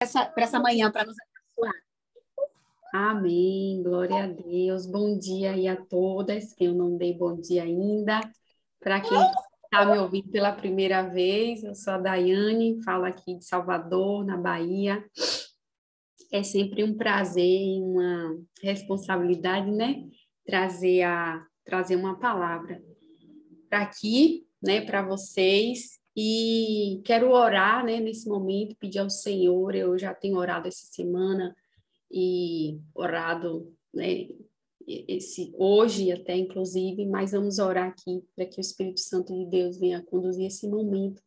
essa, essa manhã para nos abençoar. Amém, glória a Deus. Bom dia aí a todas. Eu não dei bom dia ainda. Para quem está me ouvindo pela primeira vez, eu sou a Daiane, falo aqui de Salvador, na Bahia. É sempre um prazer e uma responsabilidade, né? Trazer, a, trazer uma palavra para aqui, né, para vocês e quero orar, né, nesse momento, pedir ao Senhor, eu já tenho orado essa semana e orado, né, esse hoje até inclusive, mas vamos orar aqui para que o Espírito Santo de Deus venha conduzir esse momento.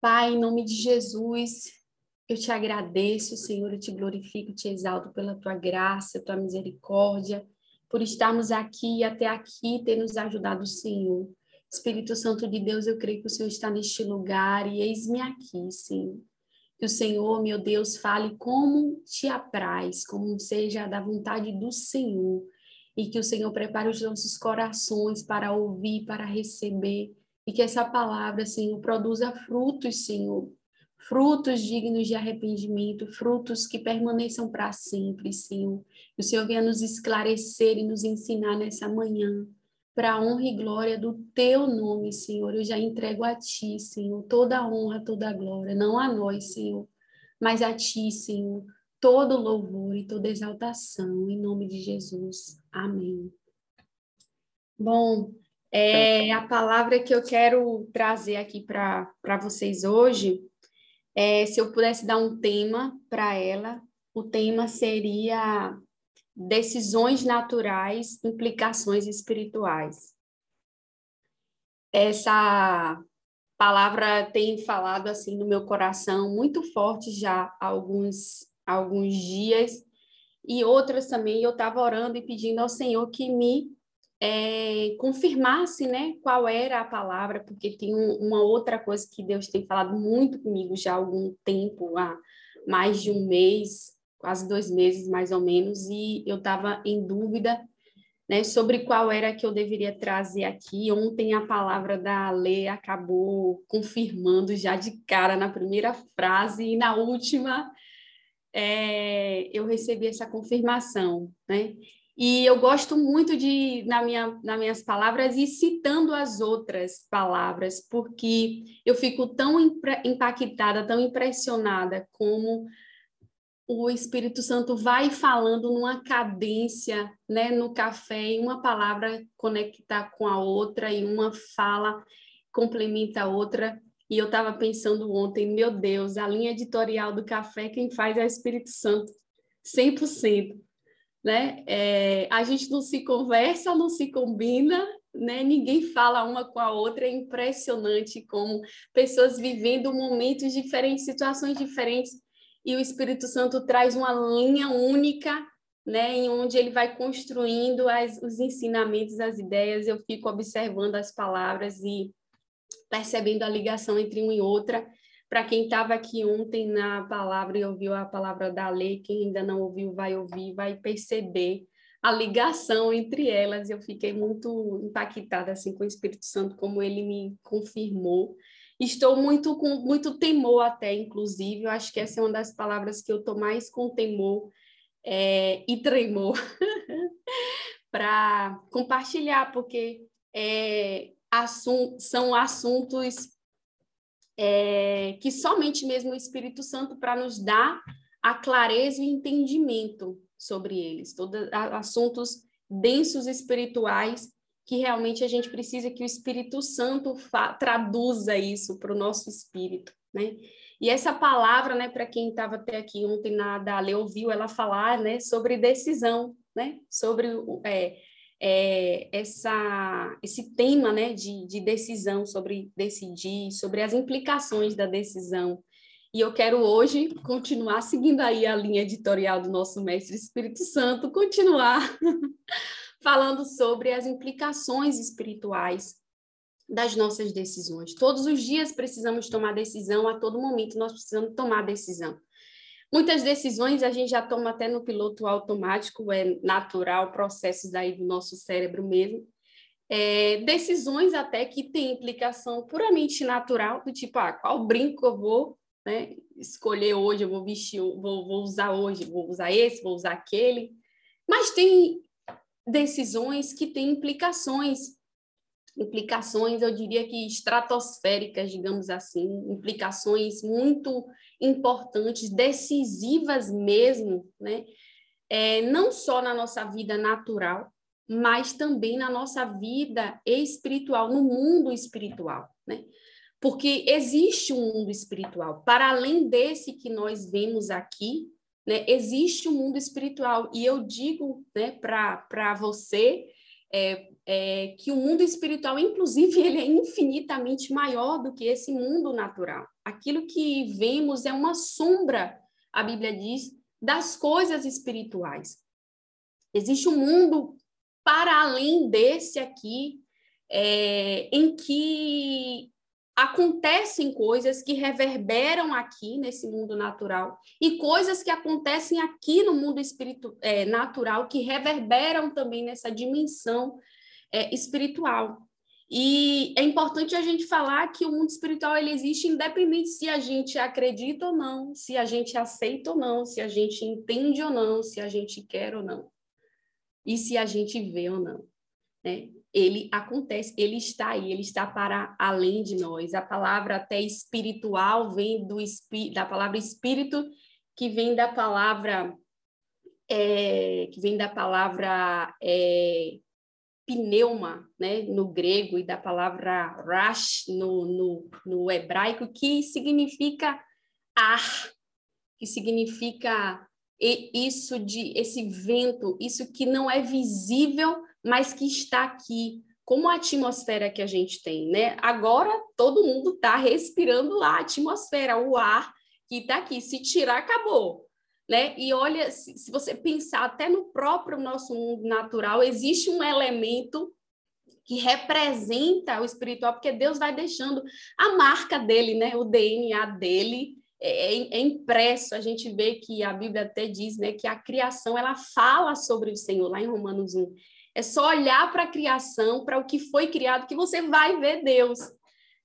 Pai, em nome de Jesus, eu te agradeço, Senhor, eu te glorifico, te exalto pela tua graça, tua misericórdia, por estarmos aqui e até aqui ter nos ajudado, Senhor. Espírito Santo de Deus, eu creio que o Senhor está neste lugar e eis-me aqui, Senhor. Que o Senhor, meu Deus, fale como te apraz, como seja da vontade do Senhor. E que o Senhor prepare os nossos corações para ouvir, para receber. E que essa palavra, Senhor, produza frutos, Senhor. Frutos dignos de arrependimento, frutos que permaneçam para sempre, Senhor. Que o Senhor venha nos esclarecer e nos ensinar nessa manhã para a honra e glória do teu nome, Senhor. Eu já entrego a ti, Senhor, toda a honra, toda a glória, não a nós, Senhor, mas a ti, Senhor, todo louvor e toda exaltação, em nome de Jesus. Amém. Bom, é, a palavra que eu quero trazer aqui para vocês hoje, é, se eu pudesse dar um tema para ela, o tema seria decisões naturais, implicações espirituais. Essa palavra tem falado assim no meu coração muito forte já há alguns alguns dias e outras também eu estava orando e pedindo ao Senhor que me é, confirmasse né, qual era a palavra, porque tem um, uma outra coisa que Deus tem falado muito comigo já há algum tempo, há mais de um mês, quase dois meses mais ou menos, e eu estava em dúvida né, sobre qual era que eu deveria trazer aqui. Ontem a palavra da Lê acabou confirmando já de cara na primeira frase e na última é, eu recebi essa confirmação, né? E eu gosto muito de, na minha, nas minhas palavras, ir citando as outras palavras, porque eu fico tão impactada, tão impressionada como o Espírito Santo vai falando numa cadência, né, no café, e uma palavra conecta com a outra e uma fala complementa a outra. E eu estava pensando ontem, meu Deus, a linha editorial do café quem faz é o Espírito Santo, 100%. Né? É, a gente não se conversa, não se combina, né? ninguém fala uma com a outra, é impressionante como pessoas vivendo momentos diferentes, situações diferentes, e o Espírito Santo traz uma linha única, né, em onde ele vai construindo as, os ensinamentos, as ideias. Eu fico observando as palavras e percebendo a ligação entre uma e outra. Para quem estava aqui ontem na palavra e ouviu a palavra da lei, quem ainda não ouviu, vai ouvir, vai perceber a ligação entre elas. Eu fiquei muito impactada assim com o Espírito Santo, como ele me confirmou. Estou muito com muito temor até, inclusive, eu acho que essa é uma das palavras que eu estou mais com temor é, e tremor para compartilhar, porque é, assum são assuntos é, que somente mesmo o Espírito Santo para nos dar a clareza e entendimento sobre eles, todos assuntos densos espirituais que realmente a gente precisa que o Espírito Santo traduza isso para o nosso espírito, né? E essa palavra, né, para quem estava até aqui ontem na Dale ouviu ela falar, né, sobre decisão, né, sobre é, é, essa, esse tema, né, de, de decisão, sobre decidir, sobre as implicações da decisão. E eu quero hoje continuar seguindo aí a linha editorial do nosso mestre Espírito Santo, continuar falando sobre as implicações espirituais das nossas decisões. Todos os dias precisamos tomar decisão, a todo momento nós precisamos tomar decisão. Muitas decisões a gente já toma até no piloto automático, é natural, processos aí do nosso cérebro mesmo. É, decisões até que têm implicação puramente natural, do tipo, ah, qual brinco eu vou né? Escolher hoje, eu vou vestir, vou, vou usar hoje, vou usar esse, vou usar aquele. Mas tem decisões que têm implicações, implicações, eu diria que estratosféricas, digamos assim, implicações muito importantes, decisivas mesmo, né? É, não só na nossa vida natural, mas também na nossa vida espiritual, no mundo espiritual, né? Porque existe um mundo espiritual, para além desse que nós vemos aqui, né? Existe um mundo espiritual, e eu digo né, para você é, é, que o mundo espiritual, inclusive, ele é infinitamente maior do que esse mundo natural. Aquilo que vemos é uma sombra, a Bíblia diz, das coisas espirituais. Existe um mundo para além desse aqui, é, em que acontecem coisas que reverberam aqui nesse mundo natural e coisas que acontecem aqui no mundo espiritu é, natural que reverberam também nessa dimensão é, espiritual. E é importante a gente falar que o mundo espiritual ele existe independente se a gente acredita ou não, se a gente aceita ou não, se a gente entende ou não, se a gente quer ou não, e se a gente vê ou não. Né? ele acontece, ele está aí, ele está para além de nós. A palavra até espiritual vem do da palavra espírito, que vem da palavra é, que vem da palavra é, pneuma, né, no grego, e da palavra rash no, no, no hebraico, que significa ar, que significa isso de esse vento, isso que não é visível, mas que está aqui, como a atmosfera que a gente tem, né? Agora todo mundo está respirando lá a atmosfera, o ar que está aqui. Se tirar, acabou. Né? E olha, se, se você pensar até no próprio nosso mundo natural, existe um elemento que representa o espiritual, porque Deus vai deixando a marca dele, né? O DNA dele é, é, é, impresso. A gente vê que a Bíblia até diz, né, que a criação ela fala sobre o Senhor lá em Romanos 1. É só olhar para a criação, para o que foi criado, que você vai ver Deus.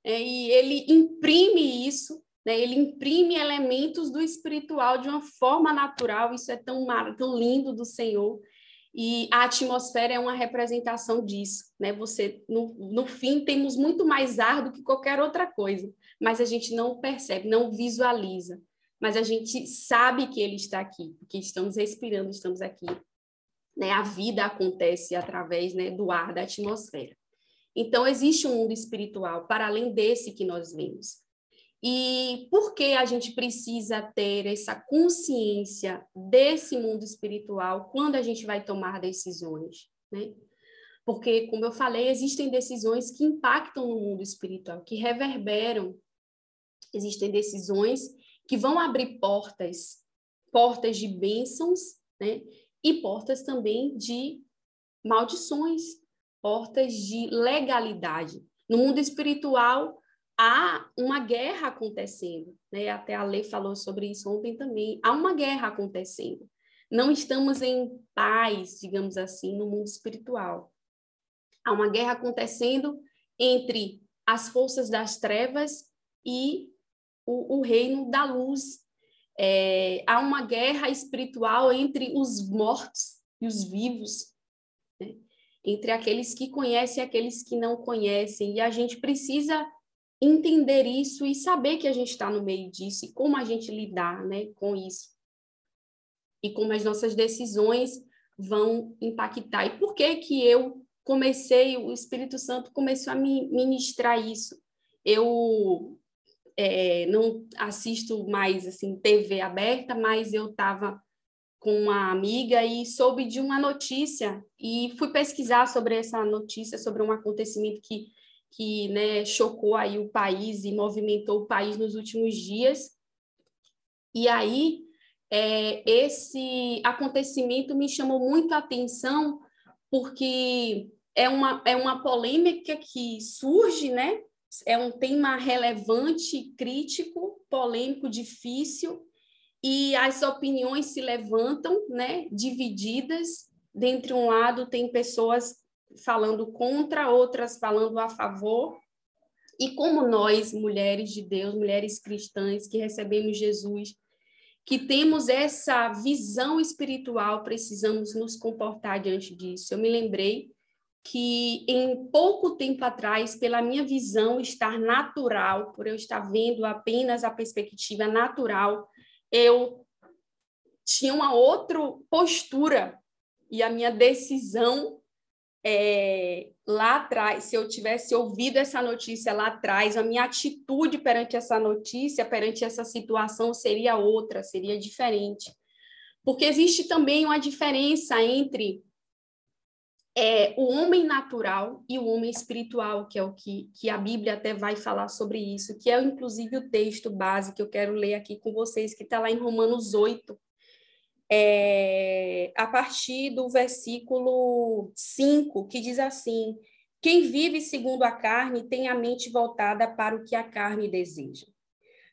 É, e ele imprime isso, né? ele imprime elementos do espiritual de uma forma natural. Isso é tão, tão lindo do Senhor. E a atmosfera é uma representação disso. Né? Você, no, no fim, temos muito mais ar do que qualquer outra coisa, mas a gente não percebe, não visualiza. Mas a gente sabe que ele está aqui, porque estamos respirando, estamos aqui né? A vida acontece através né, do ar, da atmosfera. Então, existe um mundo espiritual para além desse que nós vemos. E por que a gente precisa ter essa consciência desse mundo espiritual quando a gente vai tomar decisões, né? Porque, como eu falei, existem decisões que impactam no mundo espiritual, que reverberam. Existem decisões que vão abrir portas, portas de bênçãos, né? E portas também de maldições, portas de legalidade. No mundo espiritual, há uma guerra acontecendo, né? Até a lei falou sobre isso ontem também. Há uma guerra acontecendo. Não estamos em paz, digamos assim, no mundo espiritual. Há uma guerra acontecendo entre as forças das trevas e o, o reino da luz, é, há uma guerra espiritual entre os mortos e os vivos, né? entre aqueles que conhecem e aqueles que não conhecem, e a gente precisa entender isso e saber que a gente está no meio disso e como a gente lidar né, com isso. E como as nossas decisões vão impactar. E por que que eu comecei, o Espírito Santo começou a me ministrar isso? Eu é, não assisto mais assim TV aberta, mas eu estava com uma amiga e soube de uma notícia e fui pesquisar sobre essa notícia, sobre um acontecimento que, que né, chocou aí o país e movimentou o país nos últimos dias. E aí, é, esse acontecimento me chamou muito a atenção, porque é uma, é uma polêmica que surge, né? É um tema relevante, crítico, polêmico, difícil, e as opiniões se levantam, né, divididas. Dentre um lado, tem pessoas falando contra, outras falando a favor, E como nós, mulheres de Deus, mulheres cristãs que recebemos Jesus, que temos essa visão espiritual, precisamos nos comportar diante disso. Eu me lembrei que em pouco tempo atrás, pela minha visão estar natural, por eu estar vendo apenas a perspectiva natural, eu tinha uma outra postura e a minha decisão é, lá atrás, se eu tivesse ouvido essa notícia lá atrás, a minha atitude perante essa notícia, perante essa situação seria outra, seria diferente. Porque existe também uma diferença entre é, o homem natural e o homem espiritual, que é o que, que a Bíblia até vai falar sobre isso, que é inclusive o texto base que eu quero ler aqui com vocês, que está lá em Romanos 8, é, a partir do versículo 5, que diz assim: Quem vive segundo a carne tem a mente voltada para o que a carne deseja.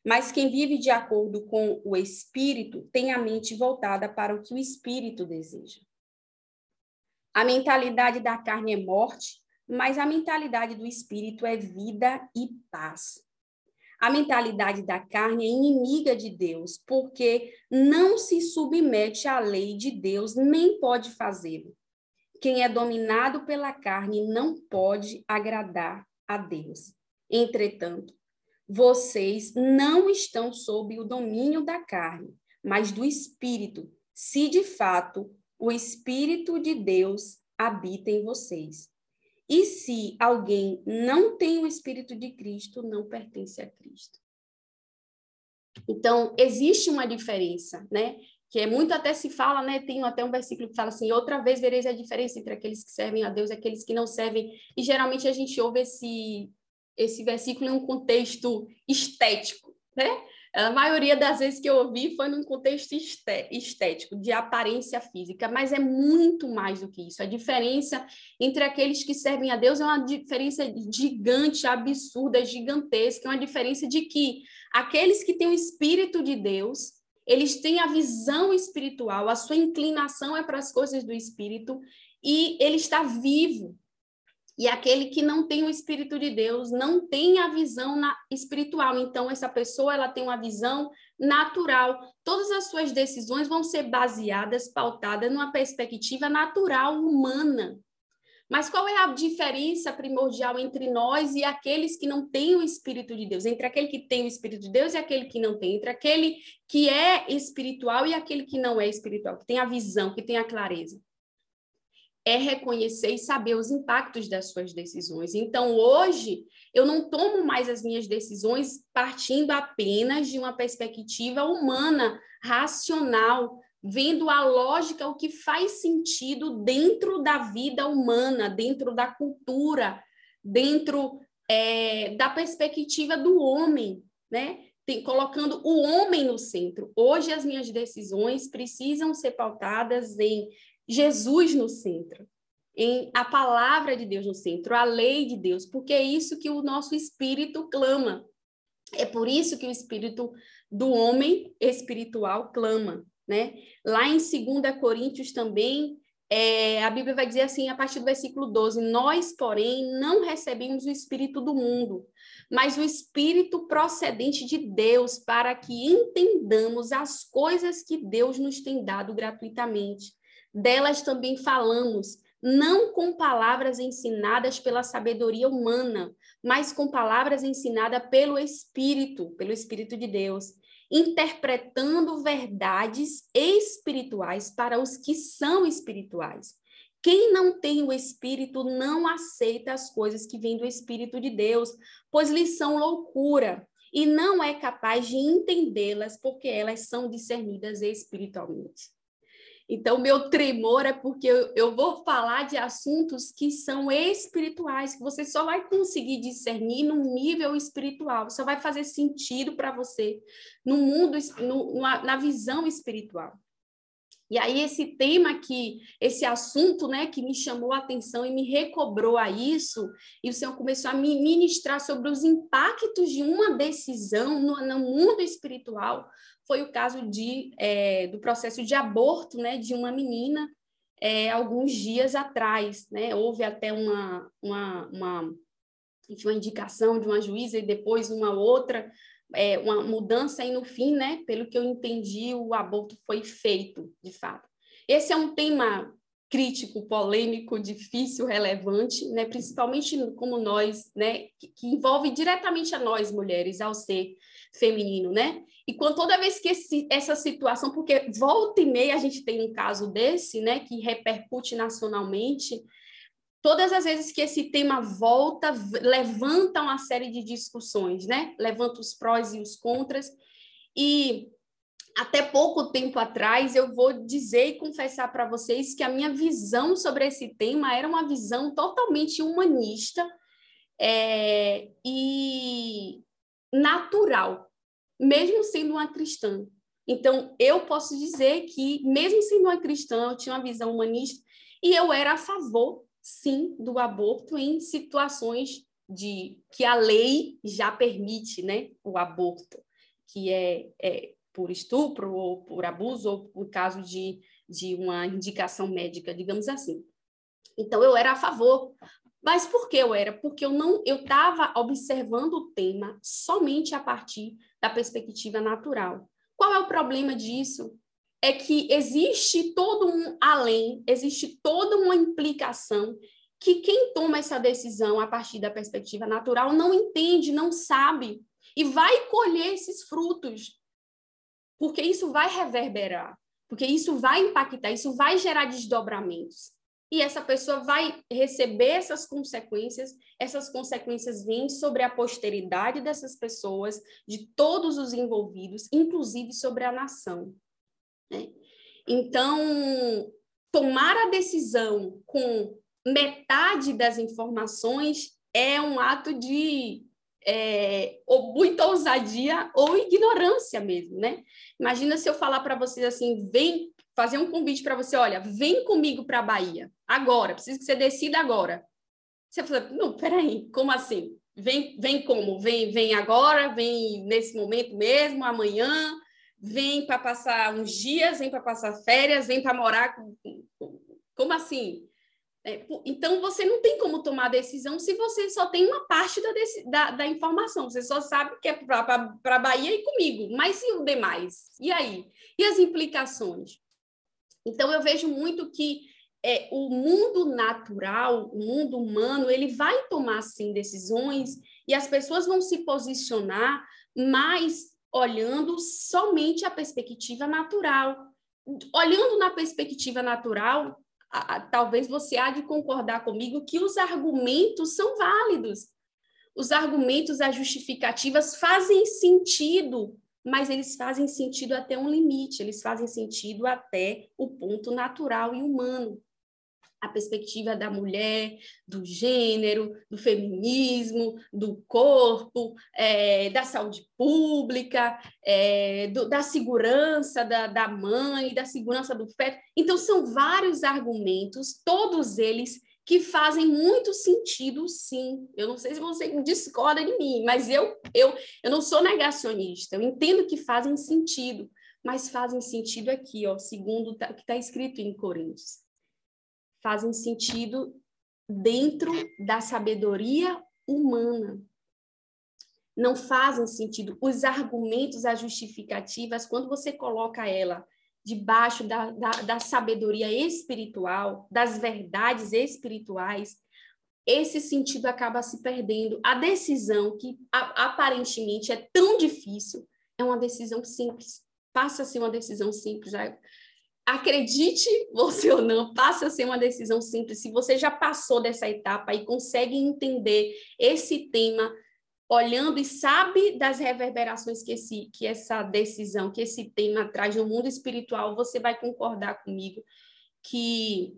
Mas quem vive de acordo com o espírito tem a mente voltada para o que o espírito deseja. A mentalidade da carne é morte, mas a mentalidade do espírito é vida e paz. A mentalidade da carne é inimiga de Deus, porque não se submete à lei de Deus, nem pode fazê-lo. Quem é dominado pela carne não pode agradar a Deus. Entretanto, vocês não estão sob o domínio da carne, mas do espírito, se de fato o espírito de Deus habita em vocês. E se alguém não tem o Espírito de Cristo, não pertence a Cristo. Então, existe uma diferença, né? Que é muito até se fala, né? Tem até um versículo que fala assim: outra vez vereis a diferença entre aqueles que servem a Deus e aqueles que não servem. E geralmente a gente ouve esse, esse versículo em um contexto estético, né? A maioria das vezes que eu ouvi foi num contexto estético, de aparência física, mas é muito mais do que isso. A diferença entre aqueles que servem a Deus é uma diferença gigante, absurda, gigantesca. É uma diferença de que aqueles que têm o Espírito de Deus, eles têm a visão espiritual, a sua inclinação é para as coisas do Espírito, e ele está vivo, e aquele que não tem o Espírito de Deus não tem a visão na, espiritual. Então, essa pessoa ela tem uma visão natural. Todas as suas decisões vão ser baseadas, pautadas numa perspectiva natural, humana. Mas qual é a diferença primordial entre nós e aqueles que não têm o Espírito de Deus? Entre aquele que tem o Espírito de Deus e aquele que não tem? Entre aquele que é espiritual e aquele que não é espiritual, que tem a visão, que tem a clareza? É reconhecer e saber os impactos das suas decisões. Então, hoje, eu não tomo mais as minhas decisões partindo apenas de uma perspectiva humana, racional, vendo a lógica, o que faz sentido dentro da vida humana, dentro da cultura, dentro é, da perspectiva do homem, né? Tem, colocando o homem no centro. Hoje, as minhas decisões precisam ser pautadas em Jesus no centro, em a palavra de Deus no centro, a lei de Deus, porque é isso que o nosso espírito clama. É por isso que o espírito do homem espiritual clama, né? Lá em 2 Coríntios também, é, a Bíblia vai dizer assim, a partir do versículo 12: Nós, porém, não recebemos o espírito do mundo, mas o espírito procedente de Deus, para que entendamos as coisas que Deus nos tem dado gratuitamente delas também falamos, não com palavras ensinadas pela sabedoria humana, mas com palavras ensinadas pelo Espírito, pelo Espírito de Deus, interpretando verdades espirituais para os que são espirituais. Quem não tem o Espírito não aceita as coisas que vêm do Espírito de Deus, pois lhes são loucura, e não é capaz de entendê-las, porque elas são discernidas espiritualmente. Então, meu tremor é porque eu, eu, vou falar de assuntos que são espirituais, que você só vai conseguir discernir num nível espiritual, só vai fazer sentido para você no mundo, no, na visão espiritual. E aí esse tema aqui, esse assunto, né, que me chamou a atenção e me recobrou a isso, e o Senhor começou a me ministrar sobre os impactos de uma decisão no, no mundo espiritual, foi o caso de, é, do processo de aborto né, de uma menina é, alguns dias atrás. Né? Houve até uma, uma, uma, uma indicação de uma juíza e depois uma outra, é, uma mudança e no fim, né, pelo que eu entendi, o aborto foi feito, de fato. Esse é um tema crítico, polêmico, difícil, relevante, né, principalmente como nós, né, que, que envolve diretamente a nós mulheres, ao ser feminino, né? E quando toda vez que esse, essa situação, porque volta e meia a gente tem um caso desse, né, que repercute nacionalmente, todas as vezes que esse tema volta, levanta uma série de discussões, né? Levanta os prós e os contras. E até pouco tempo atrás, eu vou dizer e confessar para vocês que a minha visão sobre esse tema era uma visão totalmente humanista é, e natural, mesmo sendo uma cristã. Então, eu posso dizer que, mesmo sendo uma cristã, eu tinha uma visão humanista e eu era a favor sim, do aborto em situações de que a lei já permite, né, o aborto, que é, é por estupro ou por abuso ou por caso de, de uma indicação médica, digamos assim. Então eu era a favor, mas por que eu era? Porque eu não, eu estava observando o tema somente a partir da perspectiva natural. Qual é o problema disso? é que existe todo um além, existe toda uma implicação que quem toma essa decisão a partir da perspectiva natural não entende, não sabe e vai colher esses frutos. Porque isso vai reverberar, porque isso vai impactar, isso vai gerar desdobramentos. E essa pessoa vai receber essas consequências, essas consequências vêm sobre a posteridade dessas pessoas, de todos os envolvidos, inclusive sobre a nação. Né? Então, tomar a decisão com metade das informações é um ato de é, ou muita ousadia ou ignorância mesmo, né? Imagina se eu falar para vocês assim, vem fazer um convite para você, olha, vem comigo para a Bahia, agora, preciso que você decida agora. Você fala, não, peraí, como assim? Vem, vem como? Vem, vem agora, vem nesse momento mesmo, amanhã, vem para passar uns dias, vem para passar férias, vem para morar. Com... Como assim? É, então, você não tem como tomar decisão se você só tem uma parte da, da, da informação. Você só sabe que é para a Bahia e comigo, mas e o demais? E aí? E as implicações? Então, eu vejo muito que é, o mundo natural, o mundo humano, ele vai tomar, sim, decisões e as pessoas vão se posicionar mais olhando somente a perspectiva natural. Olhando na perspectiva natural, a, a, talvez você há de concordar comigo que os argumentos são válidos. Os argumentos, as justificativas fazem sentido, mas eles fazem sentido até um limite, eles fazem sentido até o ponto natural e humano a perspectiva da mulher, do gênero, do feminismo, do corpo, é, da saúde pública, é, do, da segurança da, da mãe, da segurança do feto. Então, são vários argumentos, todos eles que fazem muito sentido, sim. Eu não sei se você discorda de mim, mas eu, eu, eu não sou negacionista, eu entendo que fazem sentido, mas fazem sentido aqui, ó, segundo o que está escrito em Coríntios fazem sentido dentro da sabedoria humana. Não fazem sentido. Os argumentos, as justificativas, quando você coloca ela debaixo da, da, da sabedoria espiritual, das verdades espirituais, esse sentido acaba se perdendo. A decisão, que aparentemente é tão difícil, é uma decisão simples. Passa a ser uma decisão simples acredite você ou não, passa a ser uma decisão simples. Se você já passou dessa etapa e consegue entender esse tema, olhando e sabe das reverberações que, esse, que essa decisão, que esse tema traz no mundo espiritual, você vai concordar comigo que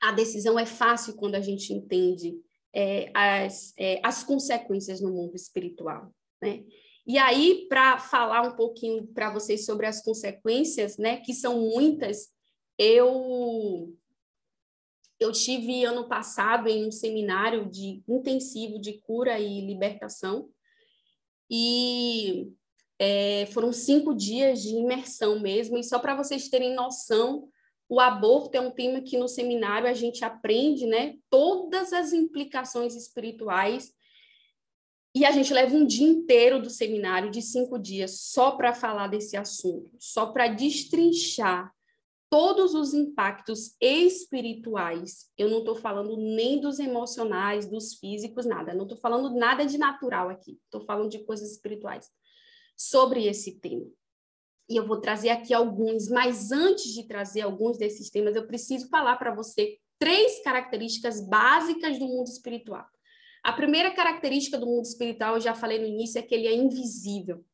a decisão é fácil quando a gente entende é, as, é, as consequências no mundo espiritual. Né? E aí, para falar um pouquinho para vocês sobre as consequências, né, que são muitas, eu eu tive ano passado em um seminário de intensivo de cura e libertação e é, foram cinco dias de imersão mesmo. E só para vocês terem noção, o aborto é um tema que no seminário a gente aprende, né, todas as implicações espirituais E a gente leva um dia inteiro do seminário, de cinco dias, só para falar desse assunto, só para destrinchar todos os impactos espirituais. Eu não estou falando nem dos emocionais, dos físicos, nada. Não estou falando nada de natural aqui. Estou falando de coisas espirituais sobre esse tema. E eu vou trazer aqui alguns, mas antes de trazer alguns desses temas, eu preciso falar para você três características básicas do mundo espiritual. A primeira característica do mundo espiritual, eu já falei no início, é que ele é invisível.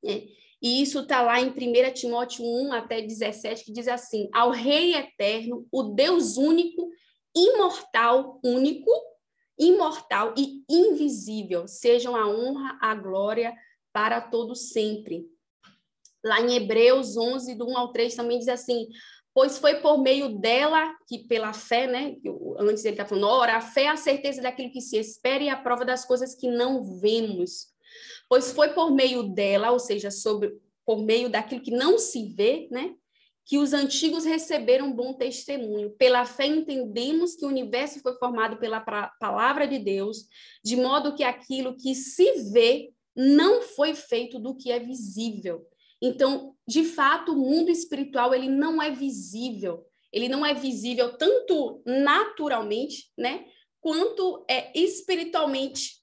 Né? E isso está lá em 1 Timóteo 1 até 17, que diz assim: Ao Rei eterno, o Deus único, imortal, único, imortal e invisível, sejam a honra, a glória para todos sempre. Lá em Hebreus 11, do 1 ao 3, também diz assim: pois foi por meio dela que pela fé, né? Antes ele está falando, ora, a fé é a certeza daquilo que se espera e a prova das coisas que não vemos. Pois foi por meio dela, ou seja, sobre por meio daquilo que não se vê, né? Que os antigos receberam bom testemunho. Pela fé entendemos que o universo foi formado pela palavra de Deus, de modo que aquilo que se vê não foi feito do que é visível. Então, de fato, o mundo espiritual ele não é visível. Ele não é visível tanto naturalmente, né, quanto é espiritualmente,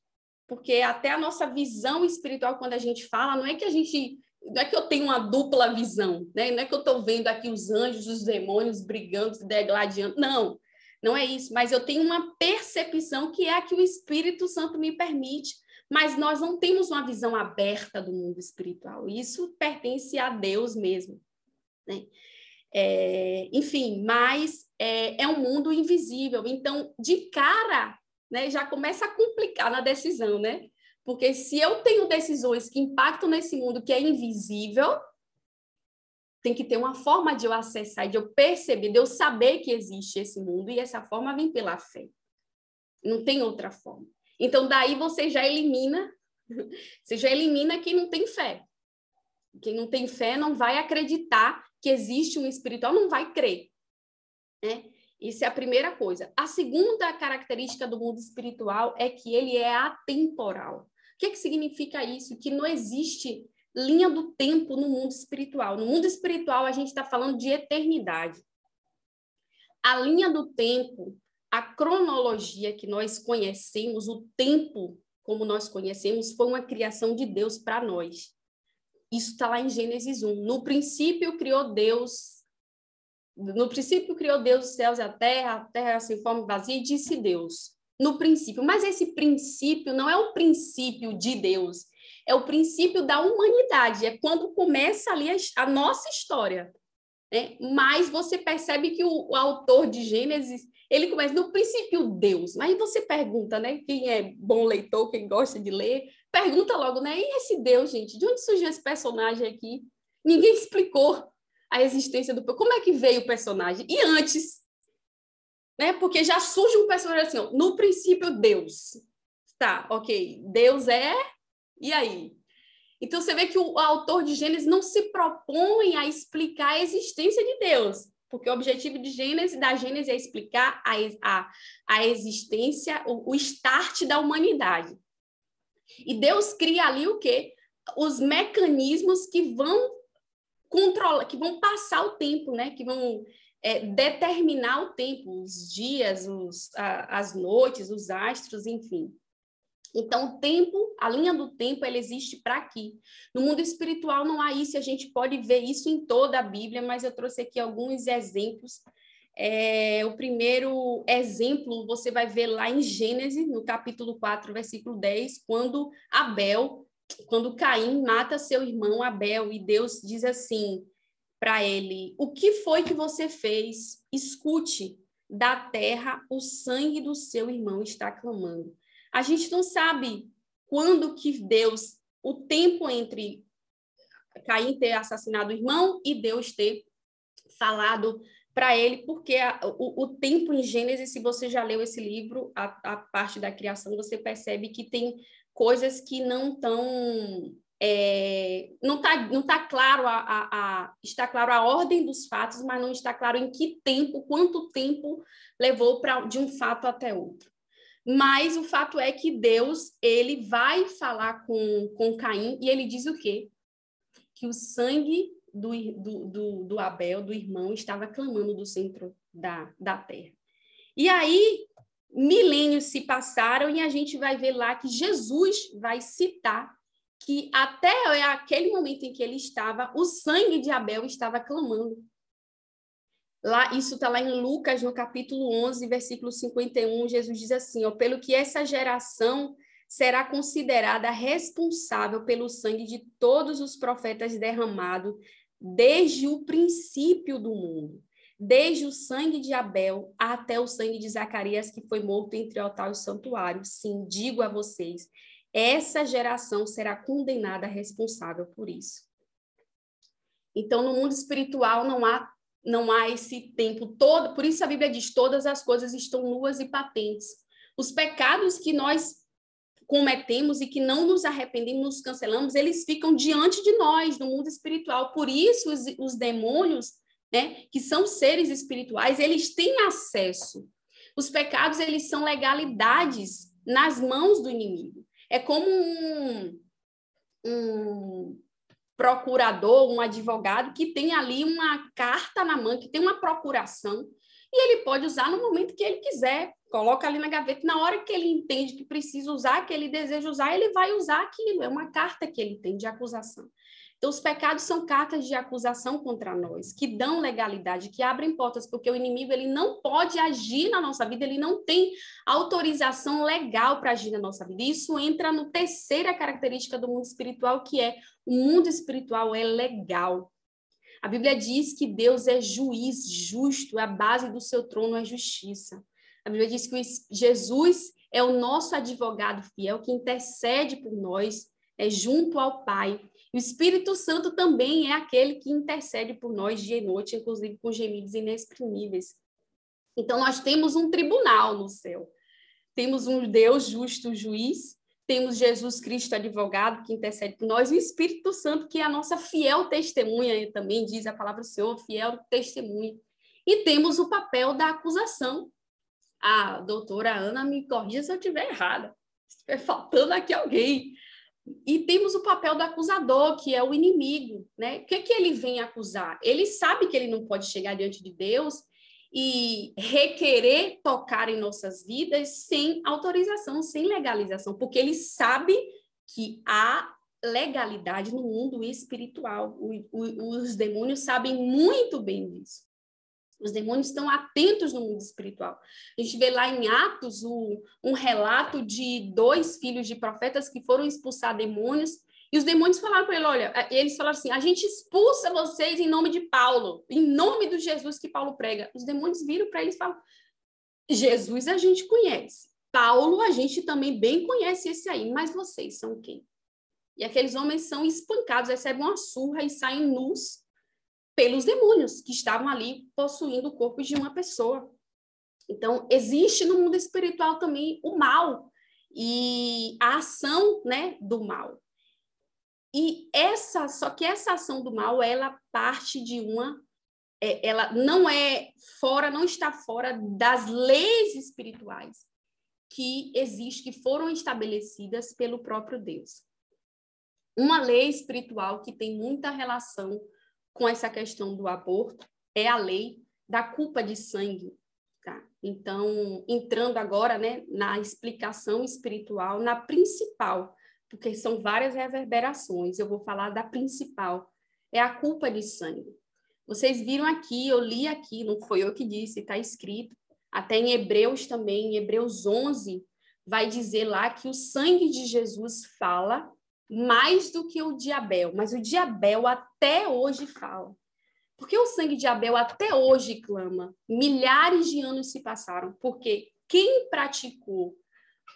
porque até a nossa visão espiritual quando a gente fala, não é que a gente não é que eu tenho uma dupla visão, né? Não é que eu estou vendo aqui os anjos, os demônios brigando, se degladiando. Não, não é isso. Mas eu tenho uma percepção que é a que o Espírito Santo me permite mas nós não temos uma visão aberta do mundo espiritual. Isso pertence a Deus mesmo. Né? É, enfim, mas é, é, um mundo invisível. Então, de cara, né, já começa a complicar na decisão, né? Porque se eu tenho decisões que impactam nesse mundo que é invisível, tem que ter uma forma de eu acessar, de eu perceber, de eu saber que existe esse mundo, e essa forma vem pela fé. Não tem outra forma. Então, daí você já elimina, você já elimina quem não tem fé. Quem não tem fé não vai acreditar que existe um espiritual, não vai crer. Né? Isso é a primeira coisa. A segunda característica do mundo espiritual é que ele é atemporal. O que, é que significa isso? Que não existe linha do tempo no mundo espiritual. No mundo espiritual, a gente está falando de eternidade. A linha do tempo a cronologia que nós conhecemos, o tempo como nós conhecemos, foi uma criação de Deus para nós. Isso está lá em Gênesis 1. No princípio criou Deus. No princípio criou Deus os céus e a terra, a terra sem forma vazia, e disse Deus. No princípio. Mas esse princípio não é o princípio de Deus, é o princípio da humanidade. É quando começa ali a, a nossa história. Né? Mas você percebe que o, o autor de Gênesis ele começa no princípio Deus. Aí você pergunta, né? Quem é bom leitor, quem gosta de ler, pergunta logo, né? E esse Deus, gente? De onde surgiu esse personagem aqui? Ninguém explicou a existência do como é que veio o personagem e antes, né? Porque já surge um personagem assim, ó, no princípio Deus. Tá, ok. Deus é e aí? Então você vê que o autor de Gênesis não se propõe a explicar a existência de Deus porque o objetivo de Gênesis, da Gênesis é explicar a, a, a existência, o, o start da humanidade. E Deus cria ali o quê? Os mecanismos que vão controlar, que vão passar o tempo, né? Que vão é, determinar o tempo, os dias, os, a, as noites, os astros, enfim. Então, o tempo, a linha do tempo, ela existe para aqui. No mundo espiritual não há isso, a gente pode ver isso em toda a Bíblia, mas eu trouxe aqui alguns exemplos. É, o primeiro exemplo você vai ver lá em Gênesis, no capítulo 4, versículo 10, quando Abel, quando Caim mata seu irmão Abel, e Deus diz assim para ele: O que foi que você fez? Escute, da terra o sangue do seu irmão está clamando. A gente não sabe quando que Deus, o tempo entre Caim ter assassinado o irmão e Deus ter falado para ele, porque a, o, o, tempo em Gênesis, se você já leu esse livro, a, a parte da criação, você percebe que tem coisas que não estão é, não está não tá claro a, a, a, está claro a ordem dos fatos, mas não está claro em que tempo, quanto tempo levou de um fato até outro. Mas o fato é que Deus, ele vai falar com, com Caim e ele diz o quê? Que o sangue do, do, do, do Abel, do irmão, estava clamando do centro da, da terra. E aí, milênios se passaram e a gente vai ver lá que Jesus vai citar que até aquele momento em que ele estava, o sangue de Abel estava clamando. Lá, isso está lá em Lucas, no capítulo 11, versículo 51, Jesus diz assim, ó, pelo que essa geração será considerada responsável pelo sangue de todos os profetas derramado desde o princípio do mundo, desde o sangue de Abel até o sangue de Zacarias, que foi morto entre o altar e o santuário. Sim, digo a vocês, essa geração será condenada responsável por isso. Então, no mundo espiritual não há não há esse tempo todo, por isso a Bíblia diz: todas as coisas estão nuas e patentes. Os pecados que nós cometemos e que não nos arrependemos, nos cancelamos, eles ficam diante de nós no mundo espiritual. Por isso os, os demônios, né, que são seres espirituais, eles têm acesso. Os pecados eles são legalidades nas mãos do inimigo. É como um, um procurador, um advogado que tem ali uma carta na mão, que tem uma procuração, e ele pode usar no momento que ele quiser. Coloca ali na gaveta, na hora que ele entende que precisa usar, que ele deseja usar, ele vai usar aquilo. É uma carta que ele tem de acusação. Então, os pecados são cartas de acusação contra nós, que dão legalidade, que abrem portas, porque o inimigo ele não pode agir na nossa vida, ele não tem autorização legal para agir na nossa vida. Isso entra no terceira característica do mundo espiritual, que é o mundo espiritual é legal. A Bíblia diz que Deus é juiz justo, a base do seu trono é justiça. A Bíblia diz que Jesus é o nosso advogado fiel que intercede por nós, é junto ao Pai. O Espírito Santo também é aquele que intercede por nós dia e noite, inclusive com gemidos inexprimíveis. Então, nós temos um tribunal no céu. Temos um Deus justo, juiz, temos Jesus Cristo, advogado, que intercede por nós, e o Espírito Santo, que é a nossa fiel testemunha, também diz a palavra do Senhor, fiel testemunha. E temos o papel da acusação. A doutora Ana me corrija se eu estiver errada, se estiver faltando aqui alguém. E temos o papel do acusador, que é o inimigo, né? O que, que ele vem acusar? Ele sabe que ele não pode chegar diante de Deus e requerer tocar em nossas vidas sem autorização, sem legalização, porque ele sabe que há legalidade no mundo espiritual. O, o, os demônios sabem muito bem disso. Os demônios estão atentos no mundo espiritual. A gente vê lá em Atos um, um relato de dois filhos de profetas que foram expulsar demônios e os demônios falaram para ele: olha, eles falaram assim: a gente expulsa vocês em nome de Paulo, em nome do Jesus que Paulo prega. Os demônios viram para eles e falam: Jesus a gente conhece, Paulo a gente também bem conhece esse aí, mas vocês são quem? E aqueles homens são espancados, recebem uma surra e saem nus pelos demônios que estavam ali possuindo o corpo de uma pessoa. Então, existe no mundo espiritual também o mal e a ação, né, do mal. E essa, só que essa ação do mal, ela parte de uma é, ela não é fora, não está fora das leis espirituais que existem, que foram estabelecidas pelo próprio Deus. Uma lei espiritual que tem muita relação com essa questão do aborto é a lei da culpa de sangue. Tá? Então, entrando agora né, na explicação espiritual, na principal, porque são várias reverberações, eu vou falar da principal, é a culpa de sangue. Vocês viram aqui, eu li aqui, não foi eu que disse, está escrito, até em Hebreus também, em Hebreus 11, vai dizer lá que o sangue de Jesus fala mais do que o de Abel, mas o de Abel até hoje fala. Porque o sangue de Abel até hoje clama. Milhares de anos se passaram, porque quem praticou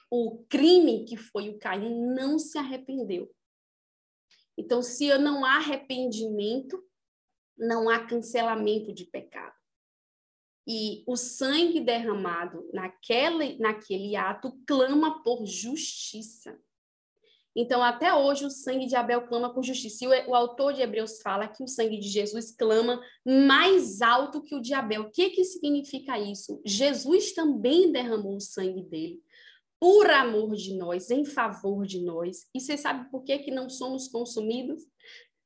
o crime que foi o Caim não se arrependeu. Então, se não há arrependimento, não há cancelamento de pecado. E o sangue derramado naquele, naquele ato clama por justiça. Então, até hoje, o sangue de Abel clama por justiça. E o, autor de Hebreus fala que o sangue de Jesus clama mais alto que o de Abel. O que, que significa isso? Jesus também derramou o sangue dele. por amor de nós, em favor de nós. E você sabe por que, que não somos consumidos?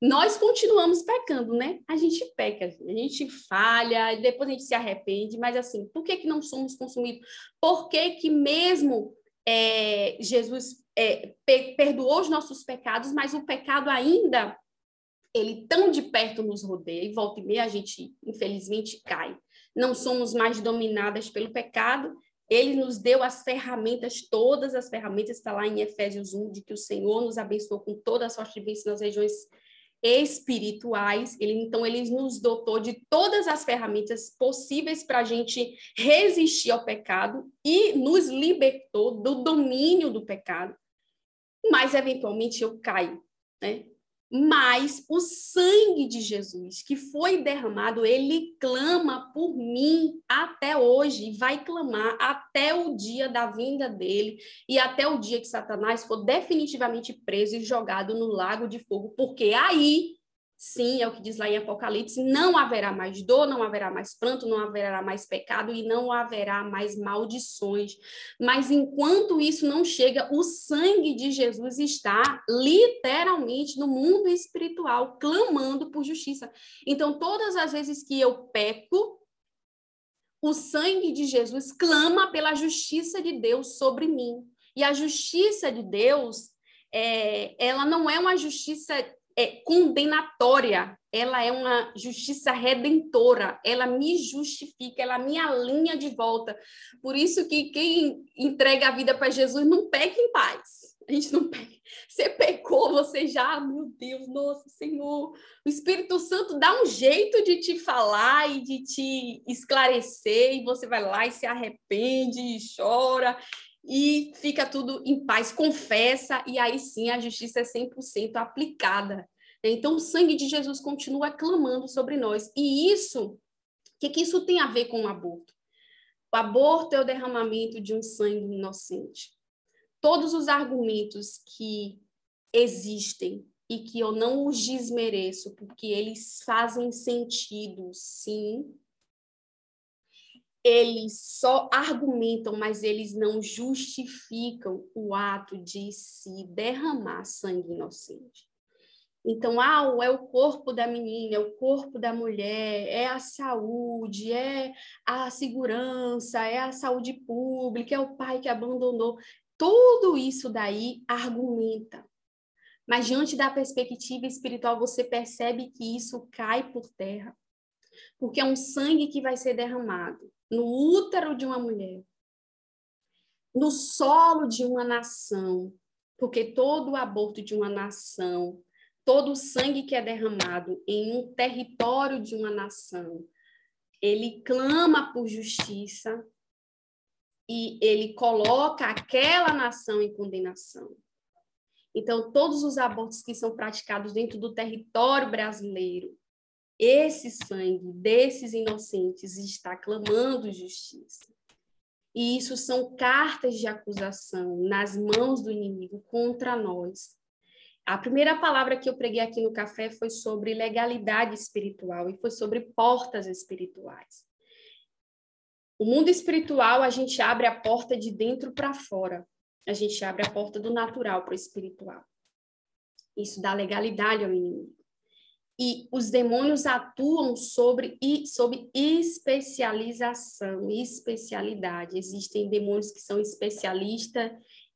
Nós continuamos pecando, né? A gente peca, a gente falha, depois a gente se arrepende, mas assim, por que, que não somos consumidos? Por que, que mesmo é, Jesus é, perdoou os nossos pecados, mas o pecado ainda, ele tão de perto nos rodeia, e volta e meia a gente, infelizmente, cai. Não somos mais dominadas pelo pecado, ele nos deu as ferramentas, todas as ferramentas, está lá em Efésios 1, de que o Senhor nos abençoou com toda a sorte de bênçãos nas regiões espirituais. Ele, então, ele nos dotou de todas as ferramentas possíveis para a gente resistir ao pecado e nos libertou do domínio do pecado. Mas, eventualmente, eu caio, né? mas o sangue de Jesus que foi derramado, ele clama por mim até hoje, e vai clamar até o dia da vinda dele e até o dia que Satanás for definitivamente preso e jogado no lago de fogo, porque aí Sim, é o que diz lá em Apocalipse: não haverá mais dor, não haverá mais pranto, não haverá mais pecado e não haverá mais maldições. Mas enquanto isso não chega, o sangue de Jesus está literalmente no mundo espiritual, clamando por justiça. Então, todas as vezes que eu peco, o sangue de Jesus clama pela justiça de Deus sobre mim. E a justiça de Deus, é, ela não é uma justiça é condenatória, ela é uma justiça redentora, ela me justifica, ela me alinha de volta. Por isso que quem entrega a vida para Jesus não peca em paz. A gente não peca. Você pecou, você já, meu Deus, nossa Senhor. O Espírito Santo dá um jeito de te falar e de te esclarecer, e você vai lá e se arrepende, e chora, e fica tudo em paz, confessa, e aí sim a justiça é 100% aplicada. Então, o sangue de Jesus continua clamando sobre nós. E isso, o que, que isso tem a ver com o aborto? O aborto é o derramamento de um sangue inocente. Todos os argumentos que existem e que eu não os desmereço, porque eles fazem sentido, sim, eles só argumentam, mas eles não justificam o ato de se derramar sangue inocente. Então, ah, é o corpo da menina, é o corpo da mulher, é a saúde, é a segurança, é a saúde pública, é o pai que abandonou. Tudo isso daí argumenta. Mas diante da perspectiva espiritual, você percebe que isso cai por terra. Porque é um sangue que vai ser derramado no útero de uma mulher, no solo de uma nação, porque todo o aborto de uma nação, todo o sangue que é derramado em um território de uma nação, ele clama por justiça e ele coloca aquela nação em condenação. Então, todos os abortos que são praticados dentro do território brasileiro, esse sangue desses inocentes está clamando justiça. E isso são cartas de acusação nas mãos do inimigo contra nós. A primeira palavra que eu preguei aqui no café foi sobre legalidade espiritual e foi sobre portas espirituais. O mundo espiritual, a gente abre a porta de dentro para fora. A gente abre a porta do natural para o espiritual. Isso dá legalidade ao inimigo e os demônios atuam sobre e sobre especialização, especialidade. Existem demônios que são especialistas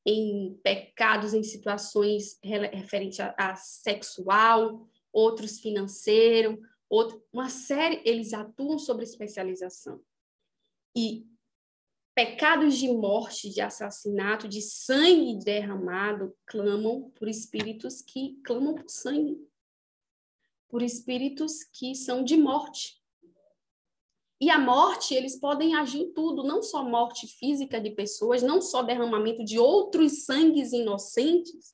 em pecados, em situações referentes a, a sexual, outros financeiro, outro, uma série, eles atuam sobre especialização. E pecados de morte, de assassinato, de sangue derramado, clamam por espíritos que clamam por sangue por espíritos que são de morte. E a morte, eles podem agir em tudo, não só morte física de pessoas, não só derramamento de outros sangues inocentes,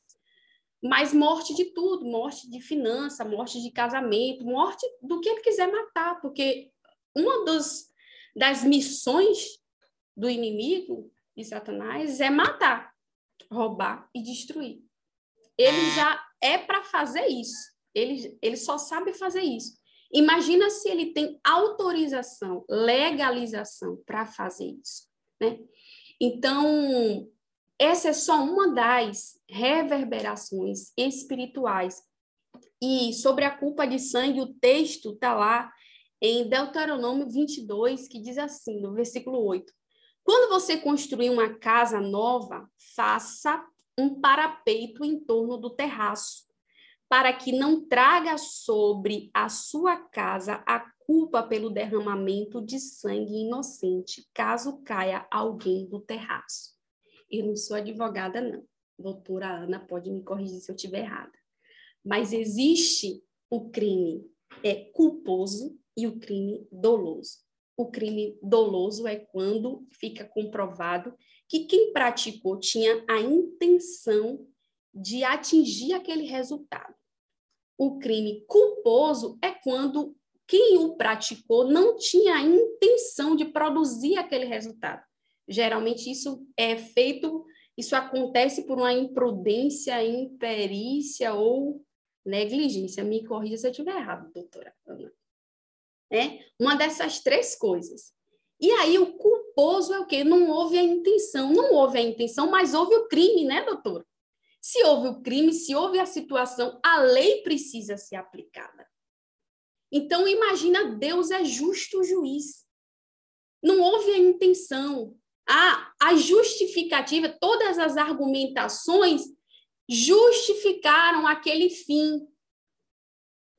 mas morte de tudo, morte de finança, morte de casamento, morte do que ele quiser matar, porque uma dos, das missões do inimigo de Satanás é matar, roubar e destruir. Ele já é para fazer isso. Ele, ele só sabe fazer isso. Imagina se ele tem autorização, legalização para fazer isso, né? Então, essa é só uma das reverberações espirituais. E sobre a culpa de sangue, o texto está lá em Deuteronômio 22, que diz assim, no versículo 8: Quando você construir uma casa nova, faça um parapeito em torno do terraço, para que não traga sobre a sua casa a culpa pelo derramamento de sangue inocente, caso caia alguém do terraço. Eu não sou advogada, não. Doutora Ana pode me corrigir se eu estiver errada. Mas existe o crime é culposo e o crime doloso. O crime doloso é quando fica comprovado que quem praticou tinha a intenção de atingir aquele resultado. O crime culposo é quando quem o praticou não tinha a intenção de produzir aquele resultado. Geralmente isso é feito, isso acontece por uma imprudência, imperícia ou negligência. Me corrija se eu estiver errado, doutora Ana. É uma dessas três coisas. E aí o culposo é o quê? Não houve a intenção. Não houve a intenção, mas houve o crime, né, doutora? Se houve o crime, se houve a situação, a lei precisa ser aplicada. Então, imagina, Deus é justo juiz. Não houve a intenção. A, a justificativa, todas as argumentações justificaram aquele fim.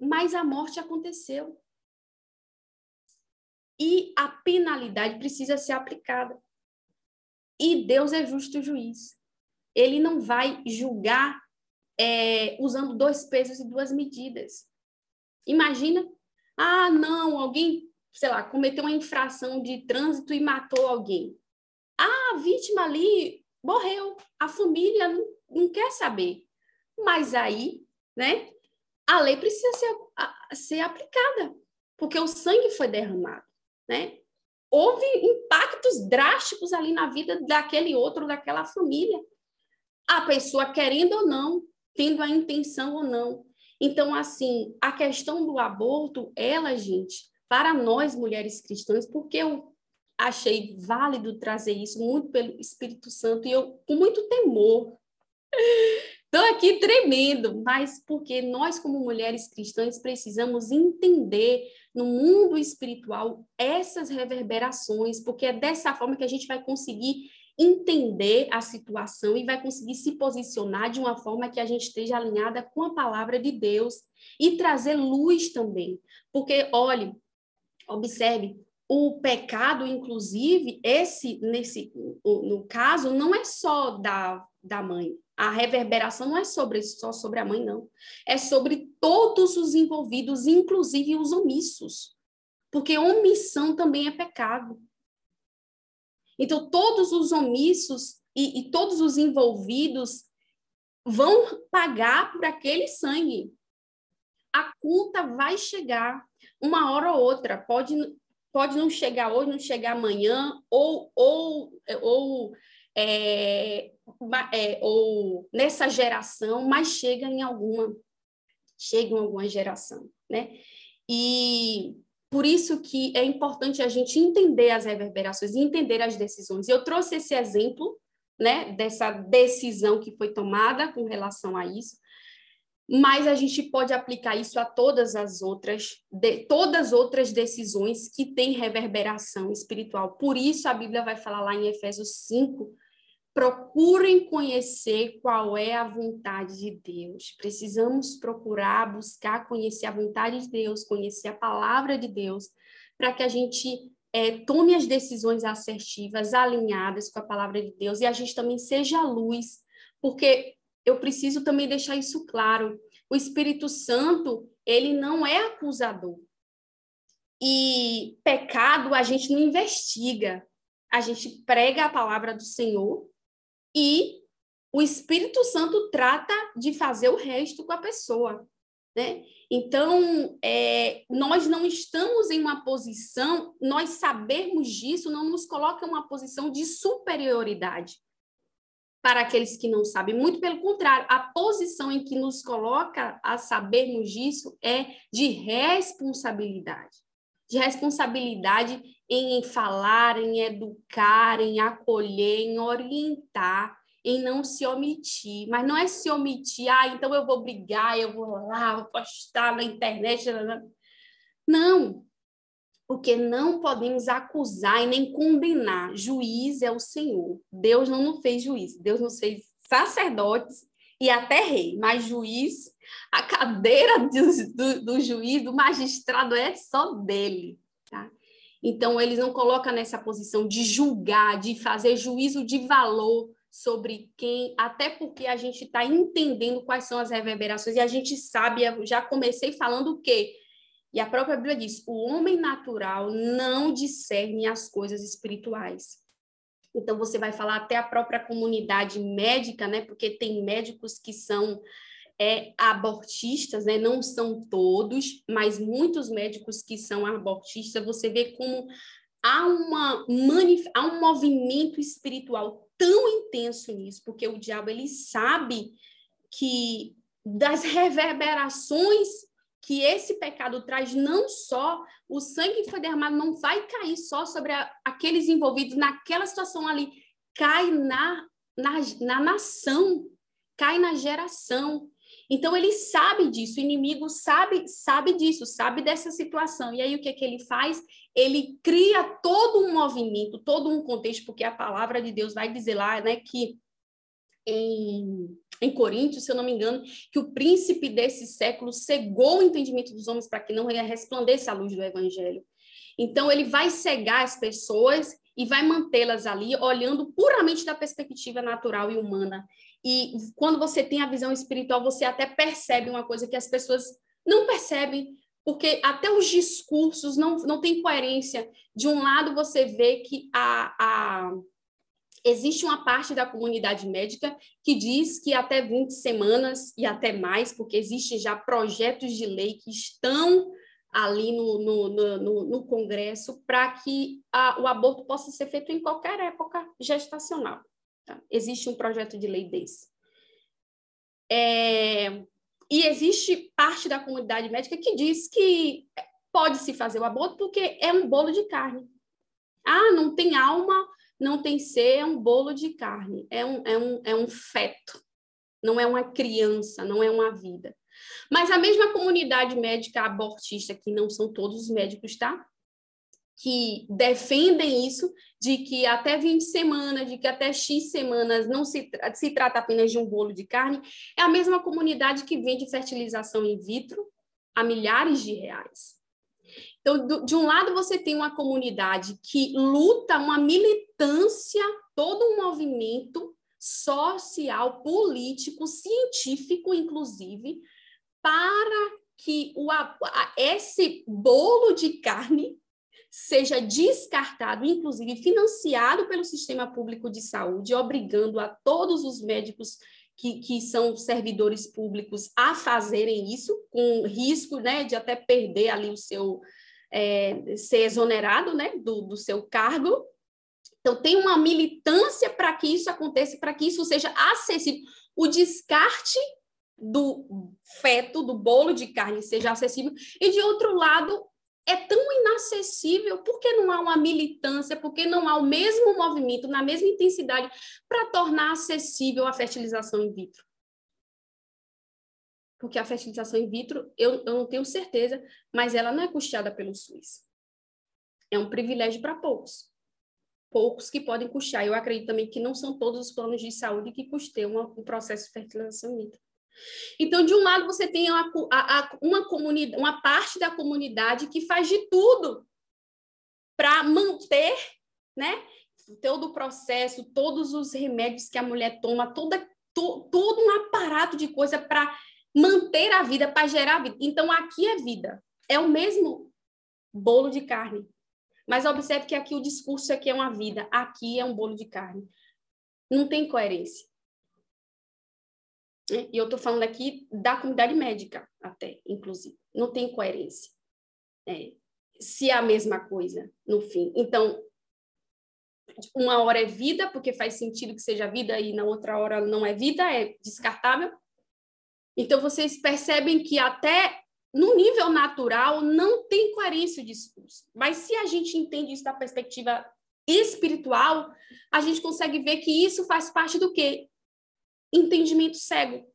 Mas a morte aconteceu. E a penalidade precisa ser aplicada. E Deus é justo juiz. Ele não vai julgar é, usando dois pesos e duas medidas. Imagina, ah, não, alguém, sei lá, cometeu uma infração de trânsito e matou alguém. Ah, a vítima ali morreu, a família não, não quer saber. Mas aí, né, a lei precisa ser, a, ser aplicada, porque o sangue foi derramado, né? Houve impactos drásticos ali na vida daquele outro, daquela família. A pessoa querendo ou não, tendo a intenção ou não. Então, assim, a questão do aborto, ela, gente, para nós mulheres cristãs, porque eu achei válido trazer isso muito pelo Espírito Santo e eu com muito temor. Estou aqui tremendo, mas porque nós, como mulheres cristãs, precisamos entender no mundo espiritual essas reverberações, porque é dessa forma que a gente vai conseguir entender a situação e vai conseguir se posicionar de uma forma que a gente esteja alinhada com a palavra de Deus e trazer luz também. Porque, olhe, observe, o pecado, inclusive, esse nesse no caso não é só da, da mãe. A reverberação não é sobre só sobre a mãe, não. É sobre todos os envolvidos, inclusive os omissos. Porque omissão também é pecado. Então, todos os omissos e, e todos os envolvidos vão pagar por aquele sangue. A conta vai chegar uma hora ou outra. Pode pode não chegar hoje, não chegar amanhã, ou, ou, ou, é, é, ou nessa geração, mas chega em alguma, chega em alguma geração, né? E por isso que é importante a gente entender as reverberações entender as decisões. Eu trouxe esse exemplo, né, dessa decisão que foi tomada com relação a isso, mas a gente pode aplicar isso a todas as outras, de, todas as outras decisões que têm reverberação espiritual. Por isso a Bíblia vai falar lá em Efésios 5, procurem conhecer qual é a vontade de Deus. Precisamos procurar, buscar conhecer a vontade de Deus, conhecer a palavra de Deus, para que a gente é, tome as decisões assertivas, alinhadas com a palavra de Deus, e a gente também seja luz, porque eu preciso também deixar isso claro. O Espírito Santo, ele não é acusador. E pecado a gente não investiga. A gente prega a palavra do Senhor e o Espírito Santo trata de fazer o resto com a pessoa. Né? Então, é, nós não estamos em uma posição, nós sabermos disso não nos coloca em uma posição de superioridade para aqueles que não sabem. Muito pelo contrário, a posição em que nos coloca a sabermos disso é de responsabilidade. De responsabilidade em falar, em educar, em acolher, em orientar, em não se omitir. Mas não é se omitir, ah, então eu vou brigar, eu vou lá, vou postar na internet. Não, porque não podemos acusar e nem condenar. Juiz é o Senhor. Deus não nos fez juiz, Deus nos fez sacerdotes e até rei, mas juiz, a cadeira do, do, do juiz, do magistrado é só dele. Então, eles não colocam nessa posição de julgar, de fazer juízo de valor sobre quem, até porque a gente está entendendo quais são as reverberações, e a gente sabe, já comecei falando o quê? E a própria Bíblia diz: o homem natural não discerne as coisas espirituais. Então, você vai falar até a própria comunidade médica, né? Porque tem médicos que são é, abortistas, né? Não são todos, mas muitos médicos que são abortistas, você vê como há, uma, há um movimento espiritual tão intenso nisso, porque o diabo ele sabe que das reverberações que esse pecado traz não só o sangue que foi derramado não vai cair só sobre a, aqueles envolvidos naquela situação ali, cai na, na, na nação, cai na geração. Então ele sabe disso, o inimigo sabe sabe disso, sabe dessa situação. E aí o que é que ele faz? Ele cria todo um movimento, todo um contexto, porque a palavra de Deus vai dizer lá, né, que em, em Coríntios, se eu não me engano, que o príncipe desse século cegou o entendimento dos homens para que não resplandeça a luz do evangelho. Então, ele vai cegar as pessoas e vai mantê-las ali, olhando puramente da perspectiva natural e humana. E quando você tem a visão espiritual, você até percebe uma coisa que as pessoas não percebem, porque até os discursos não, não têm coerência. De um lado, você vê que a, a Existe uma parte da comunidade médica que diz que até 20 semanas e até mais, porque existem já projetos de lei que estão ali no, no, no, no Congresso para que a, o aborto possa ser feito em qualquer época gestacional. Tá? Existe um projeto de lei desse. É, e existe parte da comunidade médica que diz que pode-se fazer o aborto porque é um bolo de carne. Ah, não tem alma não tem ser, é um bolo de carne, é um, é, um, é um feto, não é uma criança, não é uma vida. Mas a mesma comunidade médica abortista, que não são todos os médicos, tá? Que defendem isso, de que até 20 semanas, de que até X semanas não se, se trata apenas de um bolo de carne, é a mesma comunidade que vende fertilização in vitro a milhares de reais. Então, do, de um lado, você tem uma comunidade que luta, uma militância, todo um movimento social, político, científico, inclusive, para que o, esse bolo de carne seja descartado, inclusive financiado pelo sistema público de saúde, obrigando a todos os médicos que, que, são servidores públicos a fazerem isso, com risco né, de até perder ali o seu, é, ser exonerado né, do, do seu cargo. Então, tem uma militância para que isso aconteça, para que isso seja acessível. O descarte do feto, do bolo de carne, seja acessível. E, de outro lado, é tão inacessível, porque não há uma militância, porque não há o mesmo movimento, na mesma intensidade, para tornar acessível a fertilização in vitro? porque a fertilização in vitro, eu, eu não tenho certeza, mas ela não é custeada pelo SUS. É um privilégio para poucos. Poucos que podem custear. Eu acredito também que não são todos os planos de saúde que custeiam o processo de fertilização in vitro. Então, de um lado, você tem uma, a, uma, comunidade, uma parte da comunidade que faz de tudo para manter né, todo o processo, todos os remédios que a mulher toma, toda, to, todo um aparato de coisa para manter a vida, para gerar vida. Então, aqui é vida. É o mesmo bolo de carne. Mas observe que aqui o discurso aqui é uma vida, aqui é um bolo de carne. Não tem coerência. E eu estou falando aqui da comunidade médica, até, inclusive. Não tem coerência. É, se é a mesma coisa, no fim. Então, uma hora é vida, porque faz sentido que seja vida, e na outra hora não é vida, é descartável. Então, vocês percebem que até no nível natural não tem coerência o discurso. Mas se a gente entende isso da perspectiva espiritual, a gente consegue ver que isso faz parte do quê? Entendimento cego.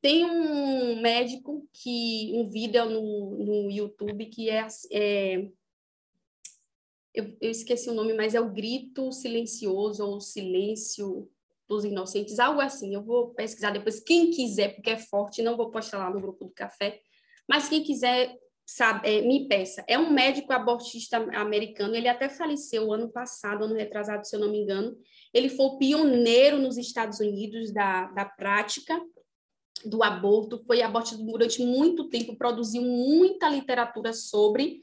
Tem um médico que um vídeo no, no YouTube que é, é eu, eu, esqueci o nome, mas é o grito silencioso ou silêncio dos inocentes, algo assim. Eu vou pesquisar depois. Quem quiser, porque é forte, não vou postar lá no grupo do café. Mas quem quiser sabe, é, me peça. É um médico abortista americano. Ele até faleceu ano passado, ano retrasado, se eu não me engano. Ele foi o pioneiro nos Estados Unidos da, da prática do aborto. Foi abortista durante muito tempo, produziu muita literatura sobre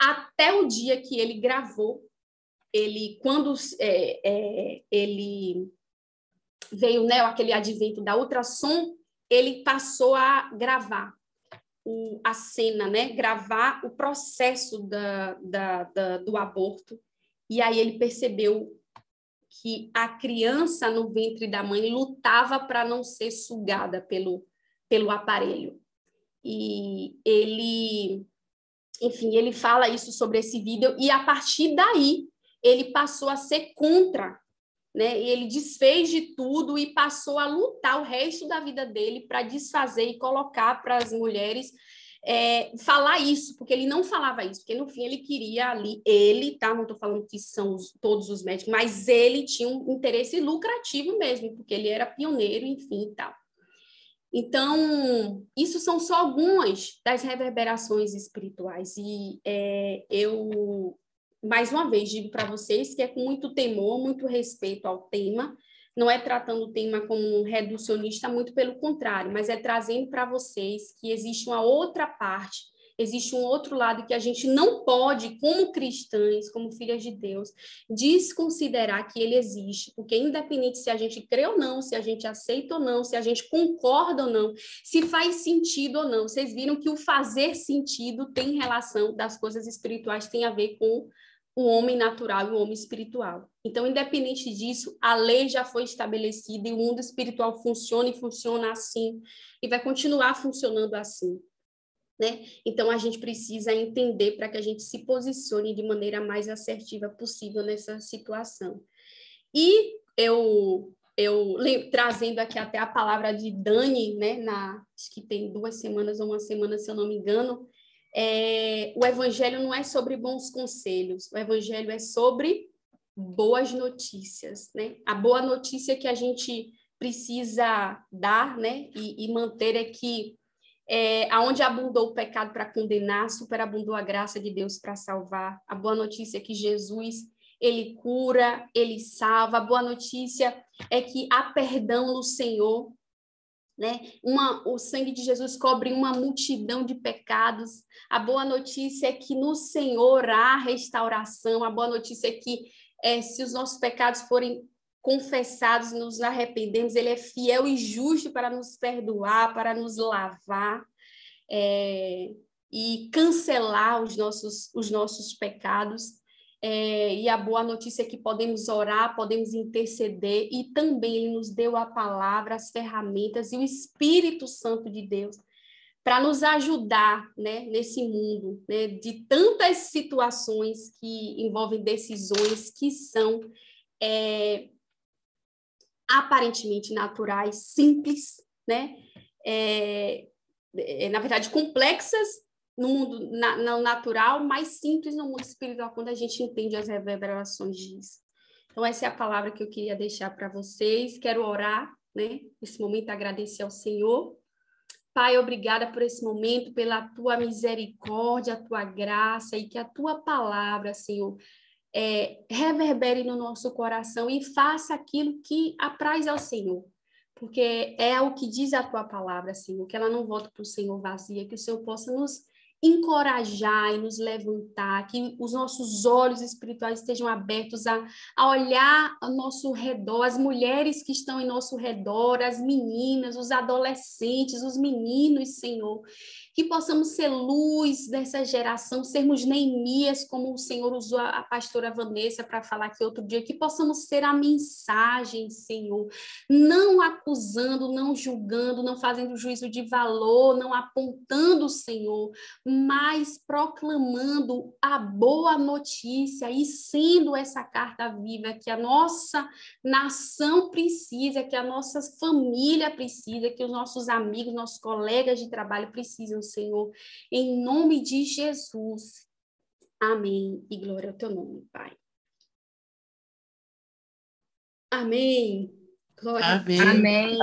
até o dia que ele gravou, ele quando é, é, ele veio né, aquele advento da ultrassom, ele passou a gravar o, a cena, né, gravar o processo da, da, da, do aborto, e aí ele percebeu que a criança no ventre da mãe lutava para não ser sugada pelo, pelo aparelho. E ele enfim, ele fala isso sobre esse vídeo e a partir daí ele passou a ser contra, né? E ele desfez de tudo e passou a lutar o resto da vida dele para desfazer e colocar para as mulheres é, falar isso, porque ele não falava isso, porque no fim ele queria ali, ele, tá? Não estou falando que são os, todos os médicos, mas ele tinha um interesse lucrativo mesmo, porque ele era pioneiro, enfim e tal. Então, isso são só algumas das reverberações espirituais. E é, eu, mais uma vez, digo para vocês que é com muito temor, muito respeito ao tema, não é tratando o tema como um reducionista, muito pelo contrário, mas é trazendo para vocês que existe uma outra parte existe um outro lado que a gente não pode, como cristãs, como filhas de Deus, desconsiderar que ele existe, porque independente se a gente crê ou não, se a gente aceita ou não, se a gente concorda ou não, se faz sentido ou não, vocês viram que o fazer sentido tem relação das coisas espirituais, tem a ver com o homem natural e o homem espiritual. Então, independente disso, a lei já foi estabelecida e o mundo espiritual funciona e funciona assim, e vai continuar funcionando assim. Né? Então, a gente precisa entender para que a gente se posicione de maneira mais assertiva possível nessa situação. E eu, eu trazendo aqui até a palavra de Dani, né, na, acho que tem duas semanas ou uma semana, se eu não me engano, é, o evangelho não é sobre bons conselhos, o evangelho é sobre boas notícias, né? A boa notícia que a gente precisa dar, né, e, e manter é que é, aonde abundou o pecado para condenar, superabundou a graça de Deus para salvar. A boa notícia é que Jesus, ele cura, ele salva. A boa notícia é que há perdão no Senhor. Né? Uma, o sangue de Jesus cobre uma multidão de pecados. A boa notícia é que no Senhor há restauração. A boa notícia é que é, se os nossos pecados forem confessados, nos arrependemos, ele é fiel e justo para nos perdoar, para nos lavar é, e cancelar os nossos, os nossos pecados. É, e a boa notícia é que podemos orar, podemos interceder, e também Ele nos deu a palavra, as ferramentas e o Espírito Santo de Deus para nos ajudar né, nesse mundo né, de tantas situações que envolvem decisões que são é, aparentemente naturais, simples, né? É, é, na verdade, complexas no mundo na, no natural, mais simples no mundo espiritual, quando a gente entende as reverberações disso. Então, essa é a palavra que eu queria deixar para vocês. Quero orar, né? Nesse momento, agradecer ao Senhor. Pai, obrigada por esse momento, pela tua misericórdia, a tua graça e que a tua palavra, Senhor, é, reverbere no nosso coração e faça aquilo que apraz ao Senhor. Porque é o que diz a tua palavra, Senhor, que ela não volta para o Senhor vazia, que o Senhor possa nos encorajar e nos levantar, que os nossos olhos espirituais estejam abertos a, a olhar ao nosso redor, as mulheres que estão em nosso redor, as meninas, os adolescentes, os meninos, Senhor, que possamos ser luz dessa geração, sermos Neemias, como o Senhor usou a pastora Vanessa para falar aqui outro dia, que possamos ser a mensagem, Senhor, não acusando, não julgando, não fazendo juízo de valor, não apontando, Senhor, mas proclamando a boa notícia e sendo essa carta viva que a nossa nação precisa, que a nossa família precisa, que os nossos amigos, nossos colegas de trabalho precisam, Senhor. Em nome de Jesus. Amém. E glória ao teu nome, Pai. Amém. Glória. Amém. Amém.